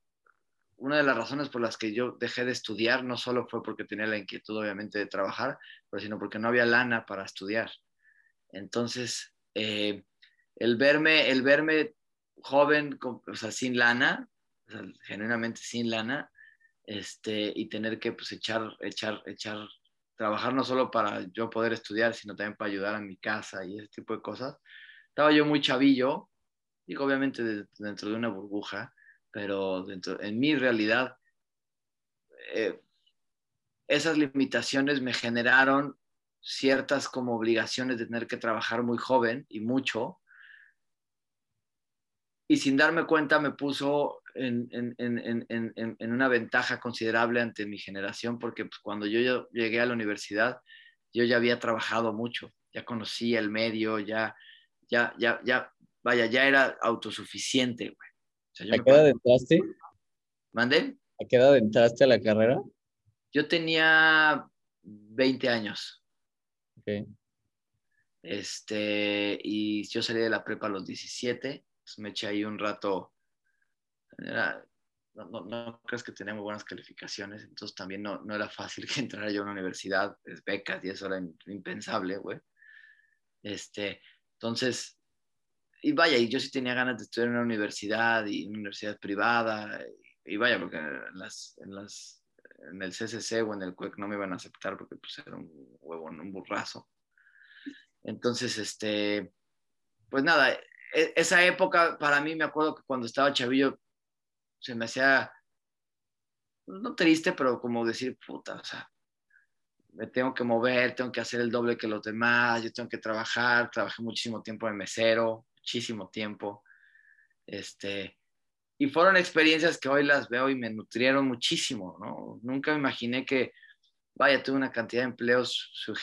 una de las razones por las que yo dejé de estudiar, no solo fue porque tenía la inquietud obviamente de trabajar, sino porque no había lana para estudiar. Entonces, eh, el, verme, el verme joven, o sea, sin lana, genuinamente sin lana, este, y tener que pues, echar, echar, echar trabajar no solo para yo poder estudiar, sino también para ayudar a mi casa y ese tipo de cosas. Estaba yo muy chavillo, digo obviamente dentro de una burbuja, pero dentro, en mi realidad, eh, esas limitaciones me generaron ciertas como obligaciones de tener que trabajar muy joven y mucho. Y sin darme cuenta me puso en, una ventaja considerable ante mi generación, porque pues, cuando yo llegué a la universidad, yo ya había trabajado mucho, ya conocía el medio, ya, ya, ya, ya, vaya, ya era autosuficiente, güey. ¿A qué edad entraste? ¿Mande? ¿A qué edad entraste a la carrera? Yo tenía 20 años. Este, y yo salí de la prepa a los 17, pues me eché ahí un rato. no, no, no, crees que tenía muy buenas calificaciones, entonces también no, no era fácil *laughs* que entrara yo a una universidad, es becas y eso era impensable, güey. Este, entonces, y vaya, y yo sí tenía ganas de estudiar en una universidad y en una universidad privada, y, vaya, porque en, las, en, las, en el CCC o en el CUEC no me iban a aceptar porque pues era un huevo, un burrazo. Entonces, este, pues nada, e, esa época para mí me acuerdo que cuando estaba chavillo se me hacía, no triste, pero como decir, puta, o sea, me tengo que mover, tengo que hacer el doble que los demás, yo tengo que trabajar, trabajé muchísimo tiempo en mesero, muchísimo tiempo, este, y fueron experiencias que hoy las veo y me nutrieron muchísimo, ¿no? Nunca imaginé que vaya, tuve una cantidad de empleos su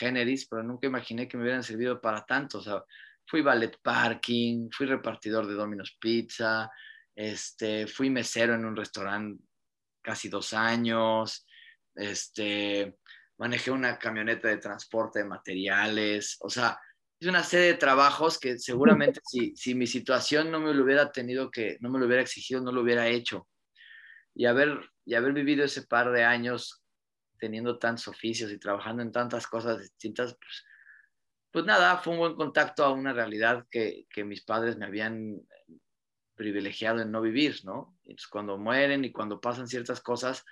pero nunca imaginé que me hubieran servido para tanto. O sea, fui ballet parking, fui repartidor de Domino's Pizza, este, fui mesero en un restaurante casi dos años, este, manejé una camioneta de transporte de materiales, o sea, es una serie de trabajos que seguramente *laughs* si, si mi situación no me lo hubiera tenido que, no me lo hubiera exigido, no lo hubiera hecho. Y haber, y haber vivido ese par de años teniendo tantos oficios y trabajando en tantas cosas distintas, pues, pues nada, fue un buen contacto a una realidad que, que mis padres me habían privilegiado en no vivir, ¿no? Pues cuando mueren y cuando pasan ciertas cosas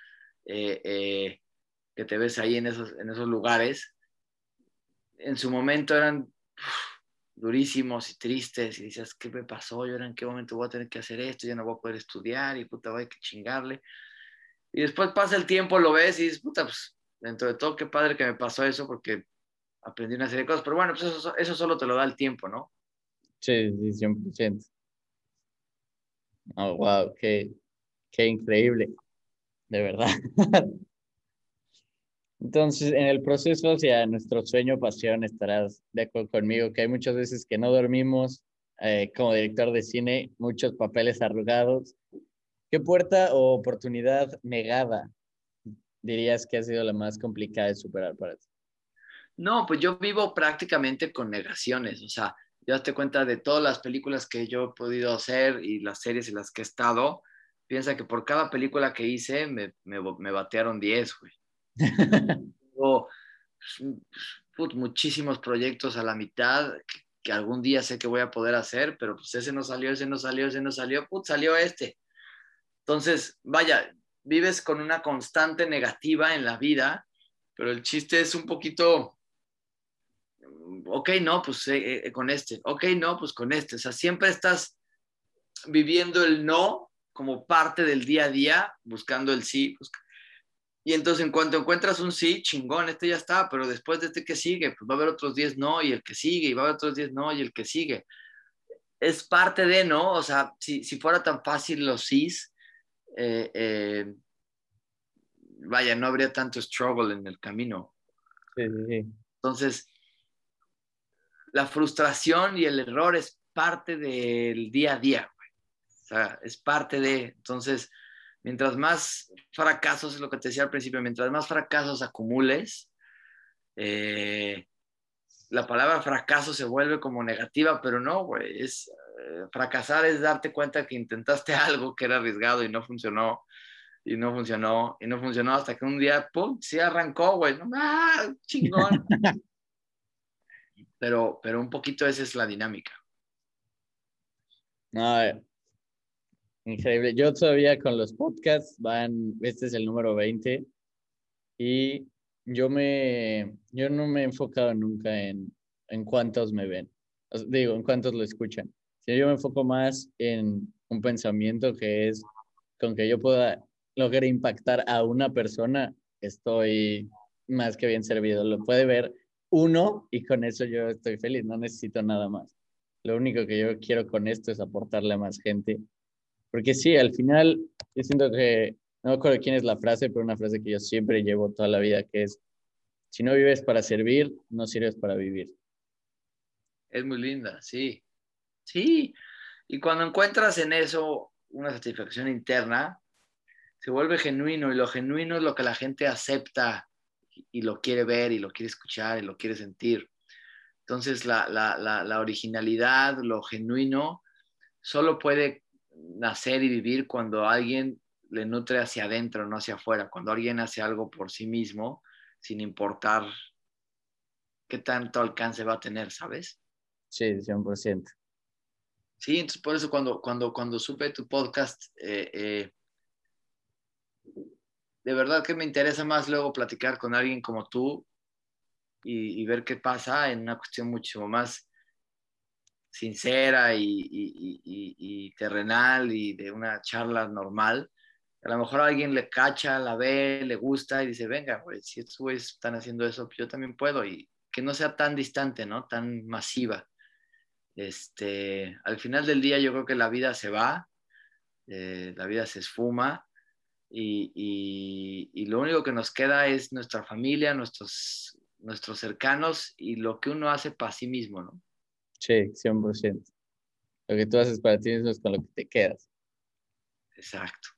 eh, eh, que te ves ahí en esos, en esos lugares, en su momento eran durísimos y tristes y dices, ¿qué me pasó? Yo en qué momento voy a tener que hacer esto, ya no voy a poder estudiar y puta, voy a chingarle. Y después pasa el tiempo, lo ves y dices, puta, pues dentro de todo, qué padre que me pasó eso porque aprendí una serie de cosas. Pero bueno, pues eso, eso solo te lo da el tiempo, ¿no? Sí, sí, 100%. Oh, wow, qué, qué increíble, de verdad. *laughs* Entonces, en el proceso hacia nuestro sueño, pasión, estarás de acuerdo conmigo que hay muchas veces que no dormimos eh, como director de cine, muchos papeles arrugados, ¿Qué puerta o oportunidad negada dirías que ha sido la más complicada de superar para ti? No, pues yo vivo prácticamente con negaciones, o sea, ya te cuenta de todas las películas que yo he podido hacer y las series en las que he estado, piensa que por cada película que hice me, me, me batearon 10, güey. Tengo pues, muchísimos proyectos a la mitad que, algún día sé que voy a poder hacer, pero pues ese no salió, ese no salió, ese no salió, put, salió este. Entonces, vaya, vives con una constante negativa en la vida, pero el chiste es un poquito, ok, no, pues eh, eh, con este, ok, no, pues con este. O sea, siempre estás viviendo el no como parte del día a día, buscando el sí. Y entonces en cuanto encuentras un sí, chingón, este ya está, pero después de este que sigue, pues va a haber otros 10 no y el que sigue, y va a haber otros 10 no y el que sigue. Es parte de, ¿no? O sea, si, si fuera tan fácil los sís, eh, eh, vaya, no habría tanto struggle en el camino. Entonces, la frustración y el error es parte del día a día, O sea, es parte de, entonces, mientras más fracasos, es lo que te decía al principio, mientras más fracasos acumules, eh, la palabra fracaso se vuelve como negativa, pero no, güey, es eh, fracasar es darte cuenta que intentaste *laughs* algo que era arriesgado y no funcionó, y no funcionó, y no funcionó hasta que un día, ¡pum!, sí arrancó, güey, ¡ah, chingón! *laughs* pero, pero un poquito esa es la dinámica. No, eh, increíble. Yo todavía con los podcasts van, este es el número 20, y yo me, yo no me he enfocado nunca en, en cuántos me ven, digo, en cuántos lo escuchan yo me enfoco más en un pensamiento que es con que yo pueda lograr impactar a una persona, estoy más que bien servido. Lo puede ver uno y con eso yo estoy feliz, no necesito nada más. Lo único que yo quiero con esto es aportarle a más gente. Porque sí, al final, yo siento que, no me acuerdo quién es la frase, pero una frase que yo siempre llevo toda la vida, que es, si no vives para servir, no sirves para vivir. Es muy linda, sí. Sí, Y cuando encuentras en eso una satisfacción interna, se vuelve genuino y lo genuino es lo que la gente acepta y lo quiere ver y lo quiere escuchar y lo quiere sentir. Entonces la, la originalidad, lo genuino, solo puede nacer y vivir cuando alguien le nutre hacia adentro, no hacia afuera, cuando alguien hace algo por sí mismo, sin importar qué tanto alcance va a tener, ¿sabes? Sí, 100%. Sí, entonces por eso cuando, cuando, cuando supe tu podcast, eh, eh, de verdad que me interesa más luego platicar con alguien como tú y, ver qué pasa en una cuestión mucho más sincera y, terrenal y de una charla normal. A lo mejor alguien le cacha, la ve, le gusta y dice, venga, si estos güeyes están haciendo eso, pues yo también puedo. Y que no sea tan distante, ¿no? Tan masiva. Este, al final del día yo creo que la vida se va, eh, la vida se esfuma y, lo único que nos queda es nuestra familia, nuestros, nuestros cercanos y lo que uno hace para sí mismo, ¿no? Sí, 100%. Lo que tú haces para ti mismo es con lo que te quedas. Exacto.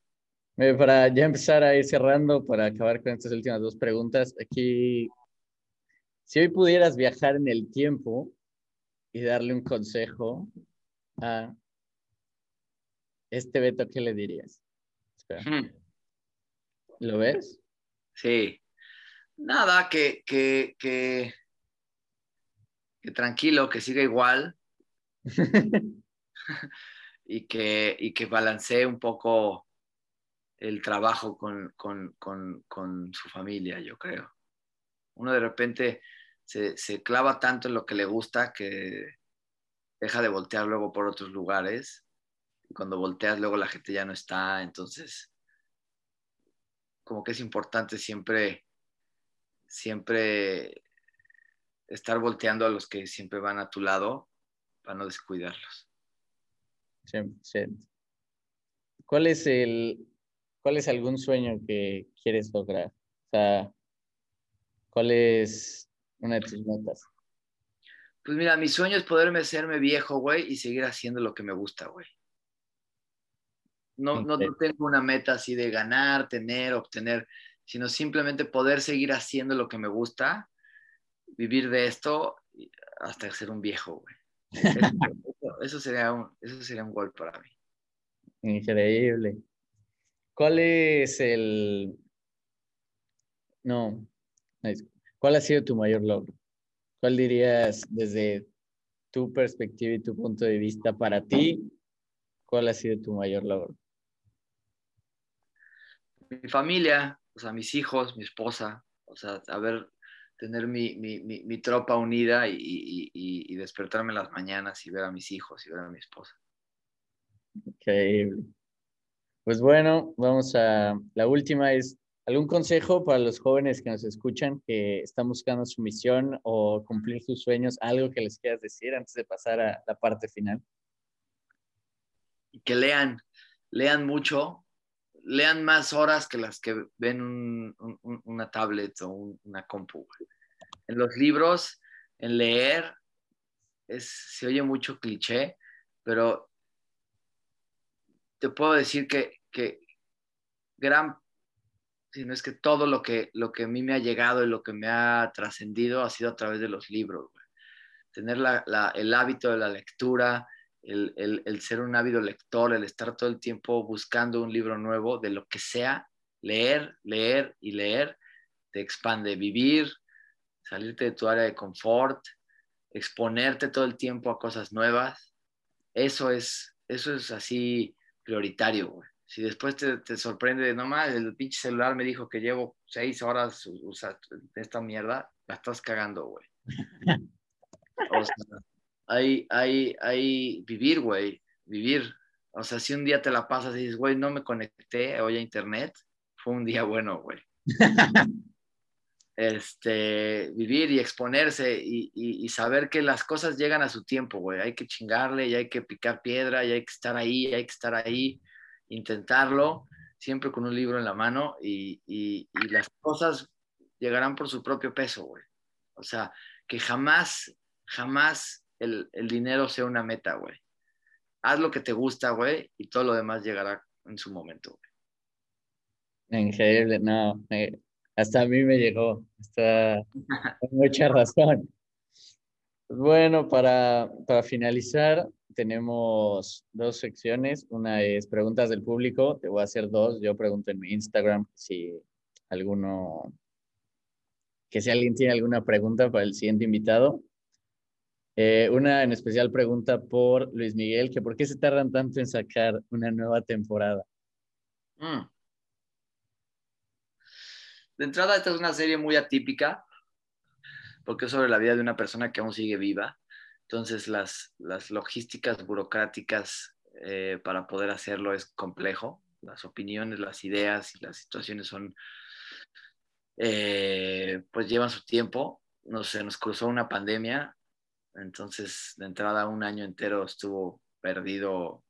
Para ya empezar a ir cerrando, para acabar con estas últimas dos preguntas, aquí, si hoy pudieras viajar en el tiempo y darle un consejo a este Beto, ¿qué le dirías? ¿Lo ves? Sí. Nada, que, que, que, tranquilo, que siga igual. *laughs* *laughs* y, que, y que balancee un poco el trabajo con, su familia, yo creo. Uno de repente se, se, clava tanto en lo que le gusta que deja de voltear luego por otros lugares. Y cuando volteas luego la gente ya no está, entonces como que es importante siempre, siempre estar volteando a los que siempre van a tu lado para no descuidarlos. 100%. ¿Cuál es el, cuál es algún sueño que quieres lograr? O sea, ¿cuál es una de tus metas? Pues mira, mi sueño es poderme hacerme viejo, güey, y seguir haciendo lo que me gusta, güey. No, no, tengo una meta así de ganar, tener, obtener, sino simplemente poder seguir haciendo lo que me gusta, vivir de esto hasta ser un viejo, güey. *laughs* Eso, sería un, eso sería un gol para mí. Increíble. ¿Cuál es el... No, ¿cuál ha sido tu mayor logro? ¿Cuál dirías desde tu perspectiva y tu punto de vista para ti? ¿Cuál ha sido tu mayor logro? mi familia, o sea, mis hijos, mi esposa, o sea, a ver, tener mi, mi, mi, tropa unida y, y, y, despertarme en las mañanas y ver a mis hijos y ver a mi esposa. Increíble. Pues bueno, vamos a la última es algún consejo para los jóvenes que nos escuchan que están buscando su misión o cumplir sus sueños, algo que les quieras decir antes de pasar a la parte final. Que lean, lean mucho, lean más horas que las que ven una tablet o una compu. En los libros, en leer, es, se oye mucho cliché, pero te puedo decir que, que gran, si no es que todo lo que, lo que a mí me ha llegado y lo que me ha trascendido ha sido a través de los libros. Tener el hábito de la lectura, el, ser un ávido lector, el estar todo el tiempo buscando un libro nuevo de lo que sea, leer, leer y leer, te expande. Vivir, salirte de tu área de confort, exponerte todo el tiempo a cosas nuevas, eso es, eso es así prioritario, Si después te, sorprende, nomás el pinche celular me dijo que llevo seis horas usando esta mierda, la estás cagando, güey. *laughs* O sea, hay, hay, hay vivir, güey, vivir. O sea, si un día te la pasas y dices, güey, no me conecté hoy a internet, fue un día bueno, güey. *laughs* este, vivir y exponerse y, y, saber que las cosas llegan a su tiempo, güey. Hay que chingarle y hay que picar piedra y hay que estar ahí, hay que estar ahí, intentarlo, siempre con un libro en la mano y, y las cosas llegarán por su propio peso, güey. O sea, que jamás, jamás el, dinero sea una meta, güey. haz lo que te gusta, güey, y todo lo demás llegará en su momento, güey. Increíble, no, hasta a mí me llegó, está *laughs* mucha razón. Bueno, para, para finalizar, tenemos dos secciones. Una es preguntas del público. Te voy a hacer dos. Yo pregunto en mi Instagram si alguno, que si alguien tiene alguna pregunta para el siguiente invitado. Eh, una en especial pregunta por Luis Miguel, que por qué se tardan tanto en sacar una nueva temporada. Mm. De entrada, esta es una serie muy atípica, porque es sobre la vida de una persona que aún sigue viva. Entonces, las, las logísticas burocráticas eh, para poder hacerlo es complejo. Las opiniones, las ideas y las situaciones son, eh, pues llevan su tiempo. No se nos cruzó una pandemia, entonces de entrada un año entero estuvo perdido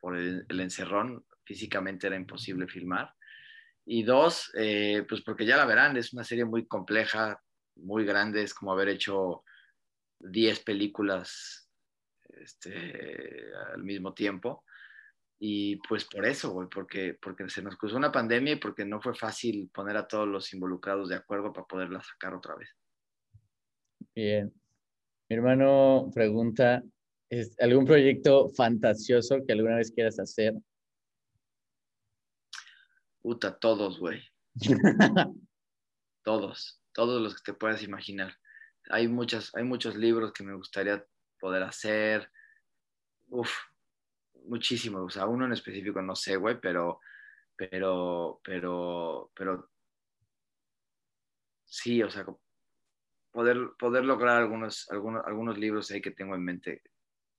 por el, encerrón. Físicamente era imposible filmar. Y dos, eh, pues porque ya la verán, es una serie muy compleja, muy grande, es como haber hecho 10 películas este, al mismo tiempo. Y pues por eso, porque, porque se nos cruzó una pandemia y porque no fue fácil poner a todos los involucrados de acuerdo para poderla sacar otra vez. Bien. Mi hermano pregunta, ¿es ¿algún proyecto fantasioso que alguna vez quieras hacer? Puta, todos, güey. *laughs* todos, todos los que te puedas imaginar hay, muchas, hay muchos libros que me gustaría poder hacer. Uf, muchísimo. O sea, uno en específico no sé, güey, pero, pero, pero, pero, sí, o sea, poder, poder lograr algunos, algunos, algunos libros ahí que tengo en mente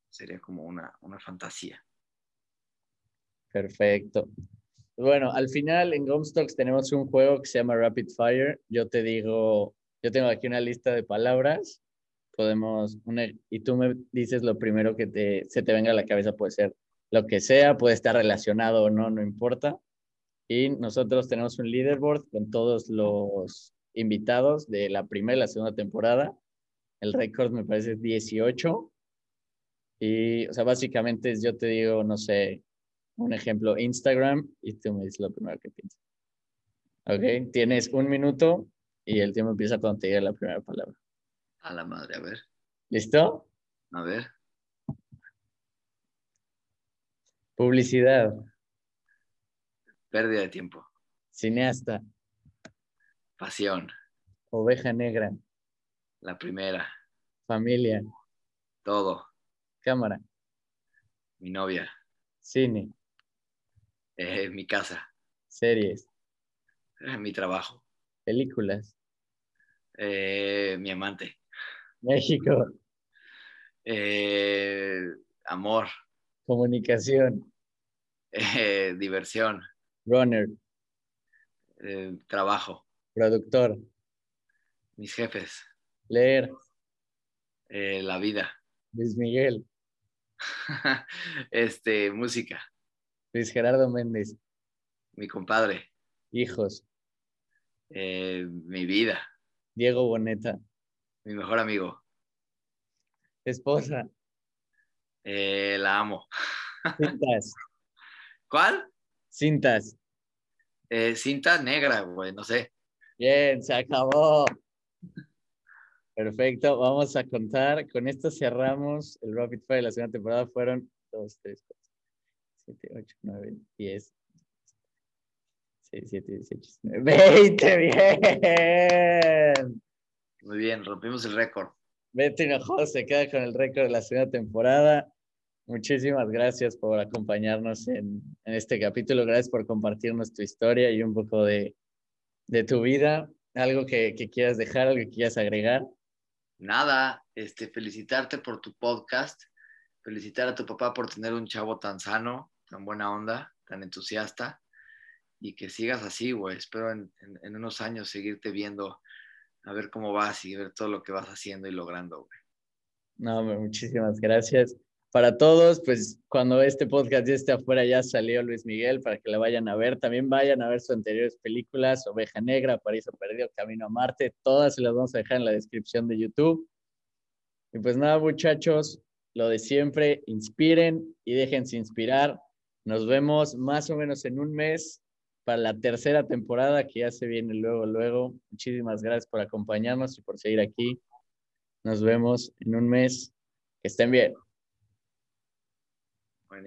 sería como una, una fantasía. Perfecto. Bueno, al final en Gomstocks tenemos un juego que se llama Rapid Fire. Yo te digo yo tengo aquí una lista de palabras, podemos y tú me dices lo primero que te, se te venga a la cabeza, puede ser lo que sea, puede estar relacionado o no, no importa. Y nosotros tenemos un leaderboard con todos los invitados de la primera y la segunda temporada. El récord me parece 18. Y, o sea, básicamente yo te digo, no sé, un ejemplo, Instagram, y tú me dices lo primero que piensas. Ok, tienes un minuto y el tiempo empieza cuando te diga la primera palabra. A la madre, a ver. ¿Listo? A ver. Publicidad. Pérdida de tiempo. Cineasta. Pasión. Oveja negra. La primera. Familia. Todo. Cámara. Mi novia. Cine. Eh, mi casa. Series. Eh, mi trabajo. Películas. Eh, mi amante. México. Amor. Comunicación. Diversión. Runner. trabajo. Productor. Mis jefes. Leer. la vida. Luis Miguel. *laughs* este, música. Luis Gerardo Méndez. Mi compadre. Hijos. mi vida. Diego Boneta. Mi mejor amigo. Esposa. Eh, la amo. Cintas. *laughs* ¿Cuál? Cintas. Eh, cinta negra, güey, no sé. Bien, se acabó. Perfecto, vamos a contar. Con esto cerramos el Rapid Fire de la segunda temporada. Fueron 2, 3, 4, 7, 8, 9, 10, 17, 18, 20, bien. Muy bien, rompimos el récord. Beto Hinojosa se queda con el récord de la segunda temporada. Muchísimas gracias por acompañarnos en, en, este capítulo. Gracias por compartirnos tu historia y un poco de, de tu vida. Algo que, que, quieras dejar, algo que quieras agregar. Nada, este, felicitarte por tu podcast, felicitar a tu papá por tener un chavo tan sano, tan buena onda, tan entusiasta y que sigas así, güey. Espero en, unos años seguirte viendo, a ver cómo vas y ver todo lo que vas haciendo y logrando, güey. No, muchísimas gracias para todos, pues cuando este podcast ya esté afuera ya salió Luis Miguel para que la vayan a ver. También vayan a ver sus anteriores películas, Oveja Negra, Paraíso Perdido, Camino a Marte. Todas se las vamos a dejar en la descripción de YouTube. Y pues nada, muchachos, lo de siempre, inspiren y déjense inspirar. Nos vemos más o menos en un mes para la tercera temporada que ya se viene luego, luego. Muchísimas gracias por acompañarnos y por seguir aquí. Nos vemos en un mes. Que estén bien.